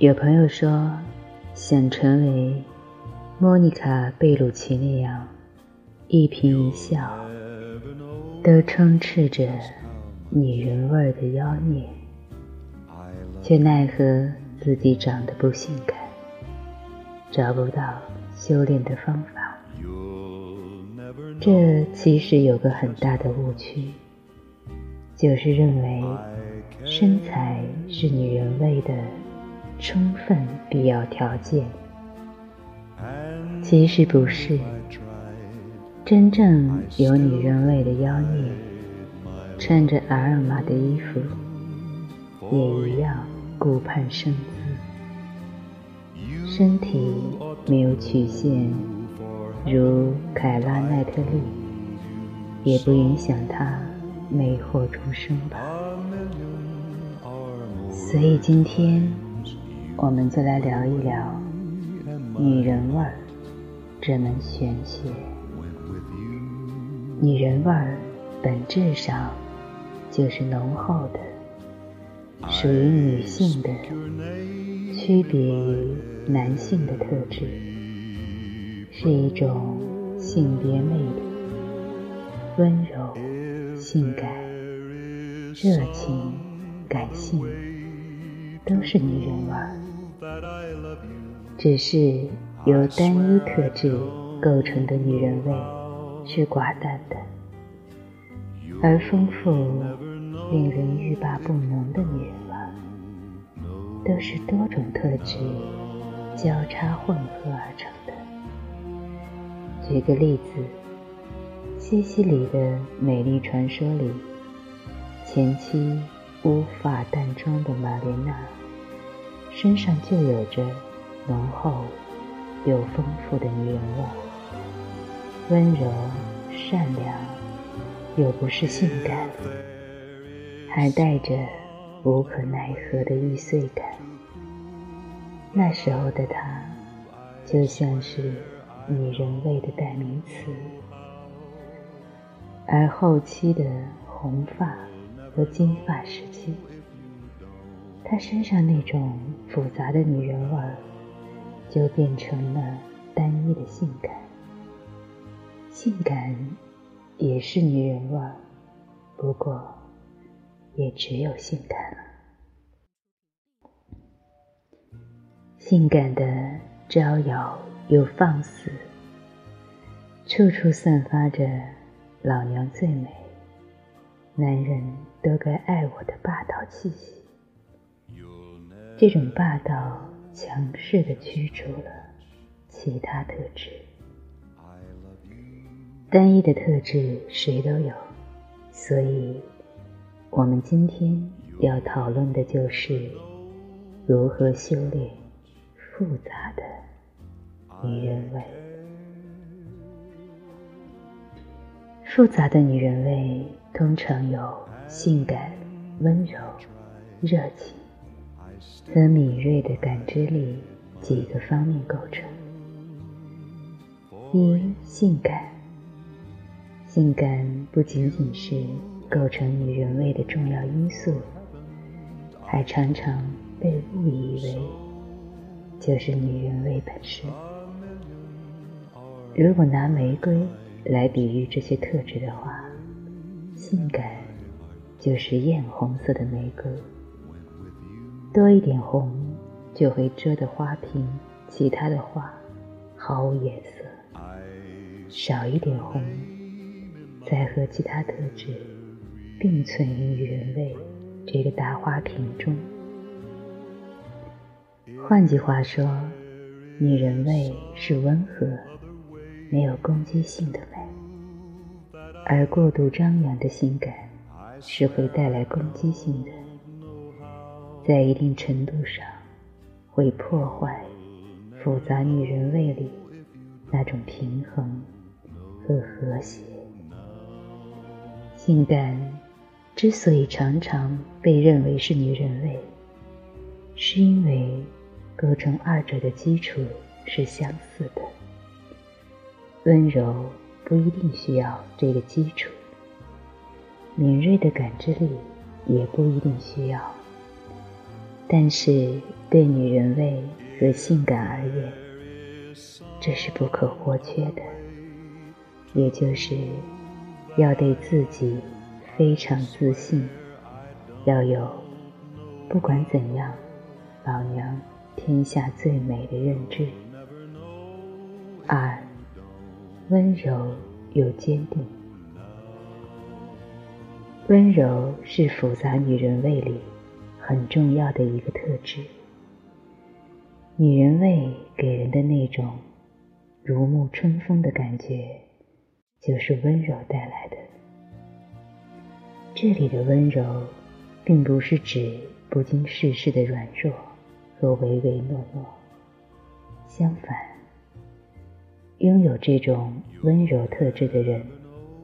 有朋友说，想成为莫妮卡·贝鲁奇那样，一颦一笑都充斥着女人味的妖孽，却奈何自己长得不性感，找不到修炼的方法。这其实有个很大的误区，就是认为身材是女人味的。充分必要条件，其实不是。真正有女人味的妖孽，穿着阿尔玛的衣服，也一样顾盼生姿。身体没有曲线，如凯拉奈特利，也不影响她魅惑众生吧。所以今天。我们就来聊一聊女人味儿这门玄学。女人味儿本质上就是浓厚的，属于女性的，区别于男性的特质，是一种性别魅力，温柔、性感、热情、感性，都是女人味儿。只是由单一特质构成的女人味是寡淡的，而丰富、令人欲罢不能的女人味，都是多种特质交叉混合而成的。举个例子，《西西里的美丽传说》里，前妻乌发淡妆的玛莲娜。身上就有着浓厚又丰富的女人味，温柔善良又不是性感，还带着无可奈何的易碎感。那时候的她，就像是女人味的代名词，而后期的红发和金发时期。她身上那种复杂的女人味儿，就变成了单一的性感。性感也是女人味，不过也只有性感了。性感的招摇又放肆，处处散发着“老娘最美，男人都该爱我的”霸道气息。这种霸道强势的驱除了其他特质，单一的特质谁都有，所以，我们今天要讨论的就是如何修炼复杂的女人味。复杂的女人味通常有性感、温柔、热情。和敏锐的感知力几个方面构成。一、性感。性感不仅仅是构成女人味的重要因素，还常常被误以为就是女人味本身。如果拿玫瑰来比喻这些特质的话，性感就是艳红色的玫瑰。多一点红，就会遮得花瓶其他的花毫无颜色；少一点红，再和其他特质并存于女人味这个大花瓶中。换句话说，女人味是温和、没有攻击性的美，而过度张扬的性感是会带来攻击性的。在一定程度上，会破坏复杂女人味里那种平衡和和谐。性感之所以常常被认为是女人味，是因为构成二者的基础是相似的。温柔不一定需要这个基础，敏锐的感知力也不一定需要。但是对女人味和性感而言，这是不可或缺的。也就是要对自己非常自信，要有不管怎样，老娘天下最美的认知。二，温柔又坚定。温柔是复杂女人味里很重要的一个特质。女人味给人的那种如沐春风的感觉，就是温柔带来的。这里的温柔，并不是指不经世事的软弱和唯唯诺诺，相反，拥有这种温柔特质的人，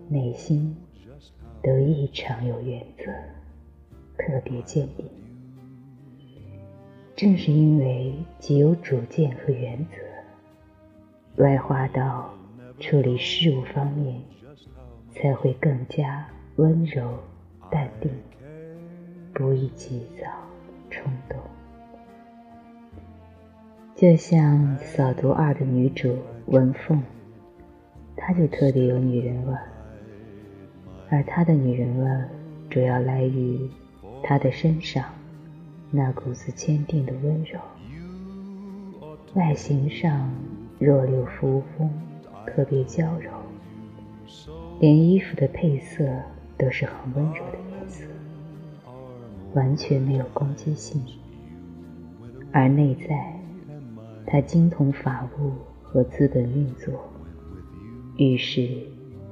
内心。都异常有原则，特别坚定。正是因为极有主见和原则，外化到处理事物方面，才会更加温柔淡定，不易急躁冲动。就像《扫毒二》的女主文凤，她就特别有女人味。而她的女人味，主要来于她的身上那股子坚定的温柔。外形上弱柳扶风，特别娇柔，连衣服的配色都是很温柔的颜色，完全没有攻击性。而内在，他精通法务和资本运作，遇事。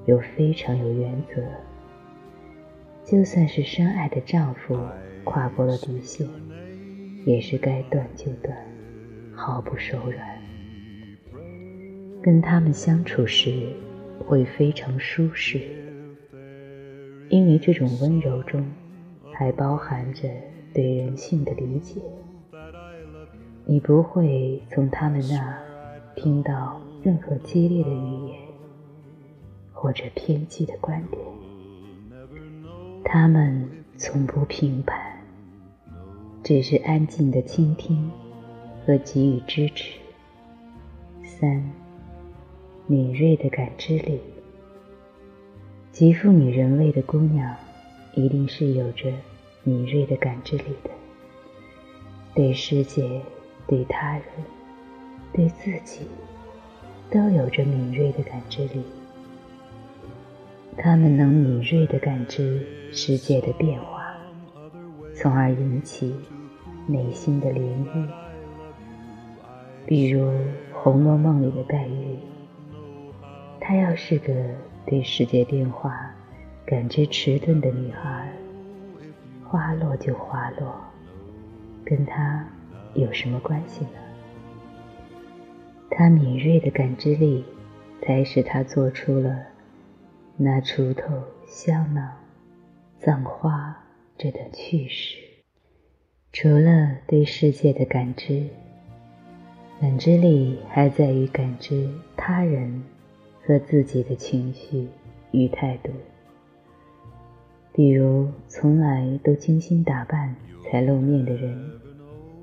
又非常有原则，就算是深爱的丈夫跨过了底线，也是该断就断，毫不手软。跟他们相处时会非常舒适，因为这种温柔中还包含着对人性的理解。你不会从他们那听到任何激烈的语言。或者偏激的观点，他们从不评判，只是安静的倾听和给予支持。三，敏锐的感知力，极富女人味的姑娘，一定是有着敏锐的感知力的，对世界、对他人、对自己，都有着敏锐的感知力。他们能敏锐的感知世界的变化，从而引起内心的涟漪。比如《红楼梦》里的黛玉，她要是个对世界变化感知迟钝的女孩，花落就花落，跟她有什么关系呢？她敏锐的感知力，才使她做出了。那锄头、香囊、葬花这等趣事，除了对世界的感知，感知力还在于感知他人和自己的情绪与态度。比如，从来都精心打扮才露面的人，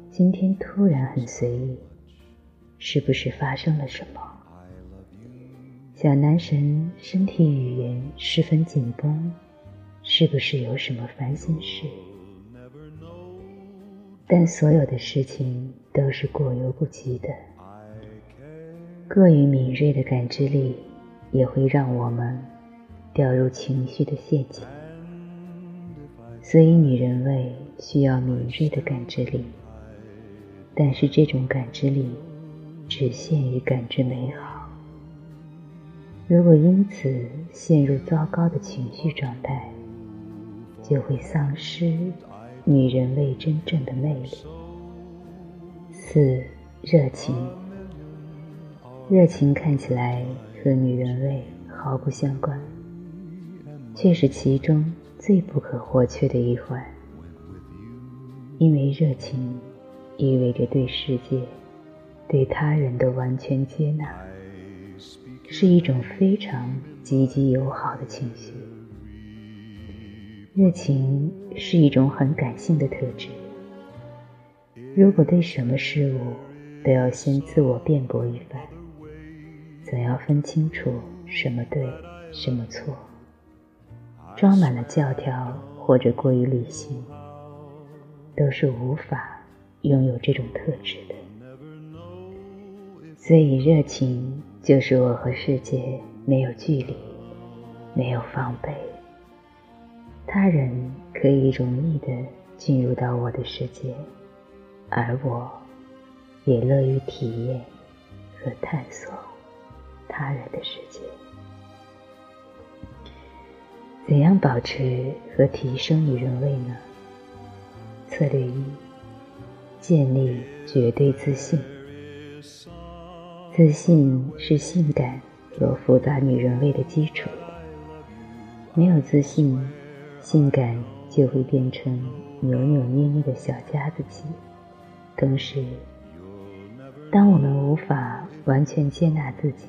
今天突然很随意，是不是发生了什么？小男神身体语言十分紧绷，是不是有什么烦心事？但所有的事情都是过犹不及的。过于敏锐的感知力，也会让我们掉入情绪的陷阱。所以，女人味需要敏锐的感知力，但是这种感知力只限于感知美好。如果因此陷入糟糕的情绪状态，就会丧失女人味真正的魅力。四、热情。热情看起来和女人味毫不相关，却是其中最不可或缺的一环。因为热情意味着对世界、对他人的完全接纳。是一种非常积极友好的情绪。热情是一种很感性的特质，如果对什么事物都要先自我辩驳一番，总要分清楚什么对，什么错，装满了教条或者过于理性，都是无法拥有这种特质的。所以，热情就是我和世界没有距离，没有防备。他人可以容易的进入到我的世界，而我也乐于体验和探索他人的世界。怎样保持和提升女人味呢？策略一：建立绝对自信。自信是性感和复杂女人味的基础。没有自信，性感就会变成扭扭捏捏的小家子气。同时，当我们无法完全接纳自己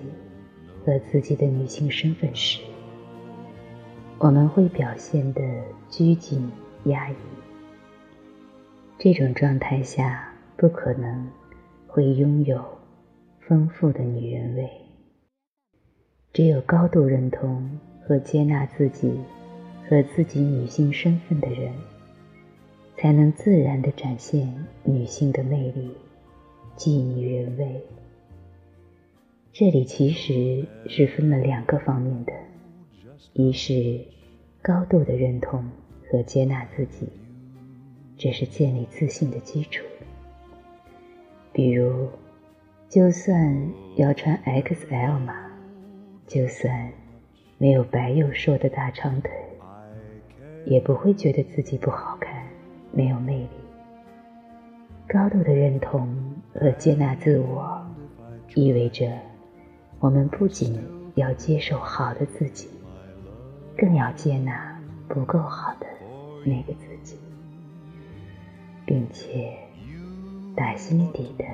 和自己的女性身份时，我们会表现得拘谨压抑。这种状态下，不可能会拥有。丰富的女人味，只有高度认同和接纳自己和自己女性身份的人，才能自然地展现女性的魅力，即女人味。这里其实是分了两个方面的：一是高度的认同和接纳自己，这是建立自信的基础。比如。就算要穿 XL 码，就算没有白又瘦的大长腿，也不会觉得自己不好看、没有魅力。高度的认同和接纳自我，意味着我们不仅要接受好的自己，更要接纳不够好的那个自己，并且打心底的。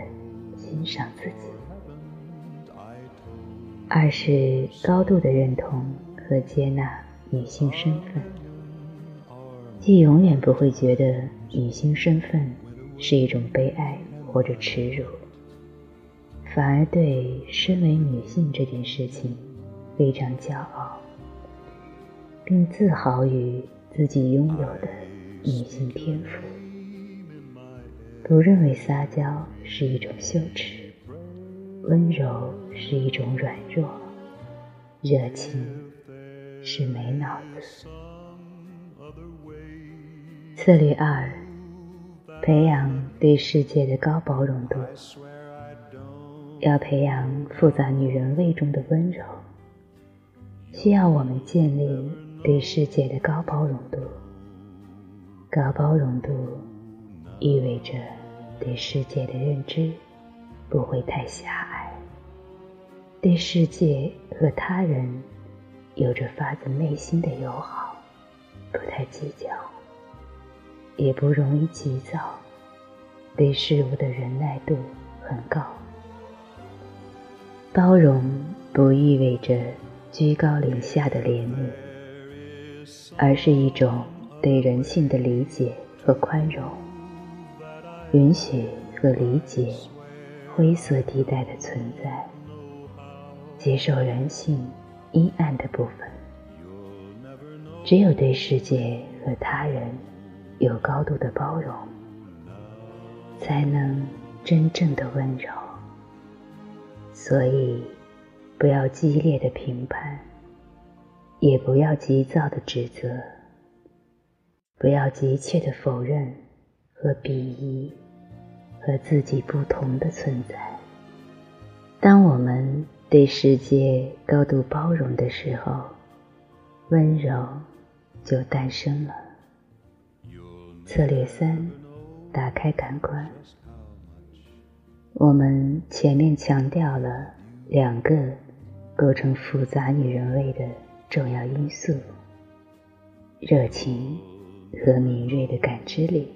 欣赏自己，二是高度的认同和接纳女性身份，既永远不会觉得女性身份是一种悲哀或者耻辱，反而对身为女性这件事情非常骄傲，并自豪于自己拥有的女性天赋。不认为撒娇是一种羞耻，温柔是一种软弱，热情是没脑子。策略二：培养对世界的高包容度。要培养复杂女人味中的温柔，需要我们建立对世界的高包容度。高包容度意味着。对世界的认知不会太狭隘，对世界和他人有着发自内心的友好，不太计较，也不容易急躁，对事物的忍耐度很高。包容不意味着居高临下的怜悯，而是一种对人性的理解和宽容。允许和理解灰色地带的存在，接受人性阴暗的部分。只有对世界和他人有高度的包容，才能真正的温柔。所以，不要激烈的评判，也不要急躁的指责，不要急切的否认。和鄙夷和自己不同的存在。当我们对世界高度包容的时候，温柔就诞生了。策略三：打开感官。我们前面强调了两个构成复杂女人味的重要因素：热情和敏锐的感知力。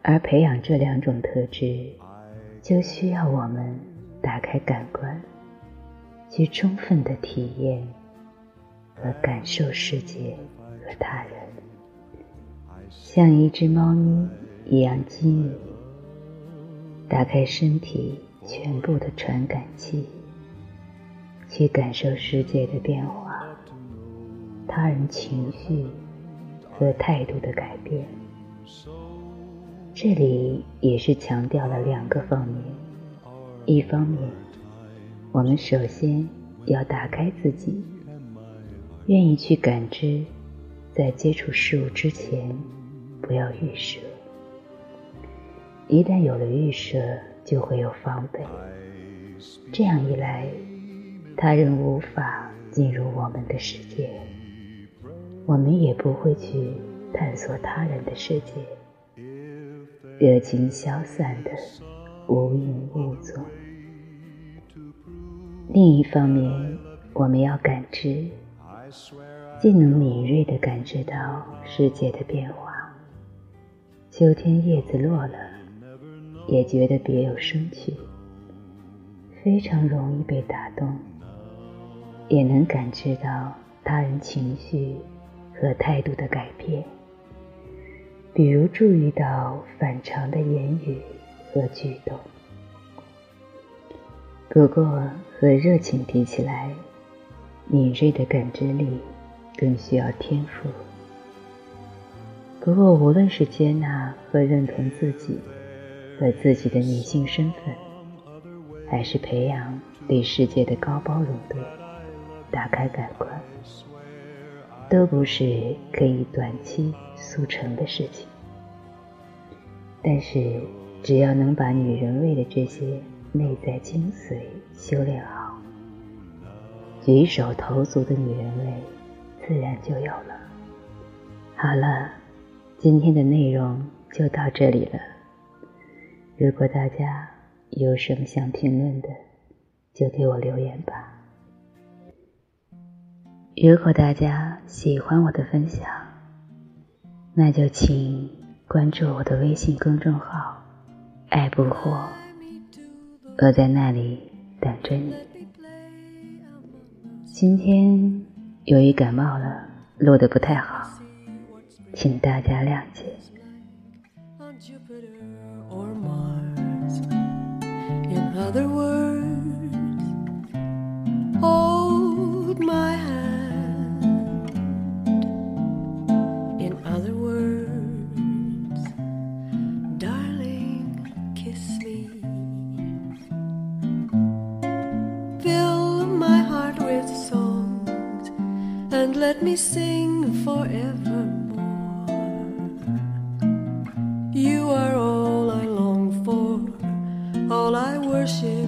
而培养这两种特质，就需要我们打开感官，去充分的体验和感受世界和他人，像一只猫咪一样机敏打开身体全部的传感器，去感受世界的变化，他人情绪和态度的改变。这里也是强调了两个方面：一方面，我们首先要打开自己，愿意去感知，在接触事物之前，不要预设。一旦有了预设，就会有防备。这样一来，他人无法进入我们的世界，我们也不会去探索他人的世界，热情消散的无影无踪。另一方面，我们要感知，既能敏锐地感知到世界的变化。秋天叶子落了。也觉得别有生趣，非常容易被打动，也能感知到他人情绪和态度的改变，比如注意到反常的言语和举动。不过和热情比起来，敏锐的感知力更需要天赋。不过无论是接纳和认同自己。和自己的女性身份，还是培养对世界的高包容度，打开感官，都不是可以短期速成的事情。但是，只要能把女人味的这些内在精髓修炼好，举手投足的女人味自然就有了。好了，今天的内容就到这里了。如果大家有什么想评论的，就给我留言吧。如果大家喜欢我的分享，那就请关注我的微信公众号“爱不惑”，我在那里等着你。今天由于感冒了，录的不太好，请大家谅解。other words, hold my worship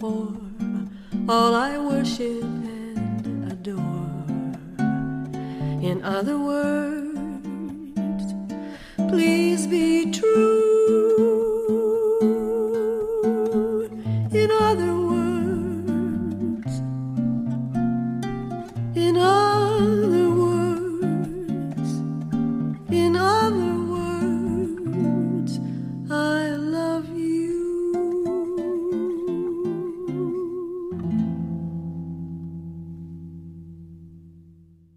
for, all I worship and adore. In other words, please be true.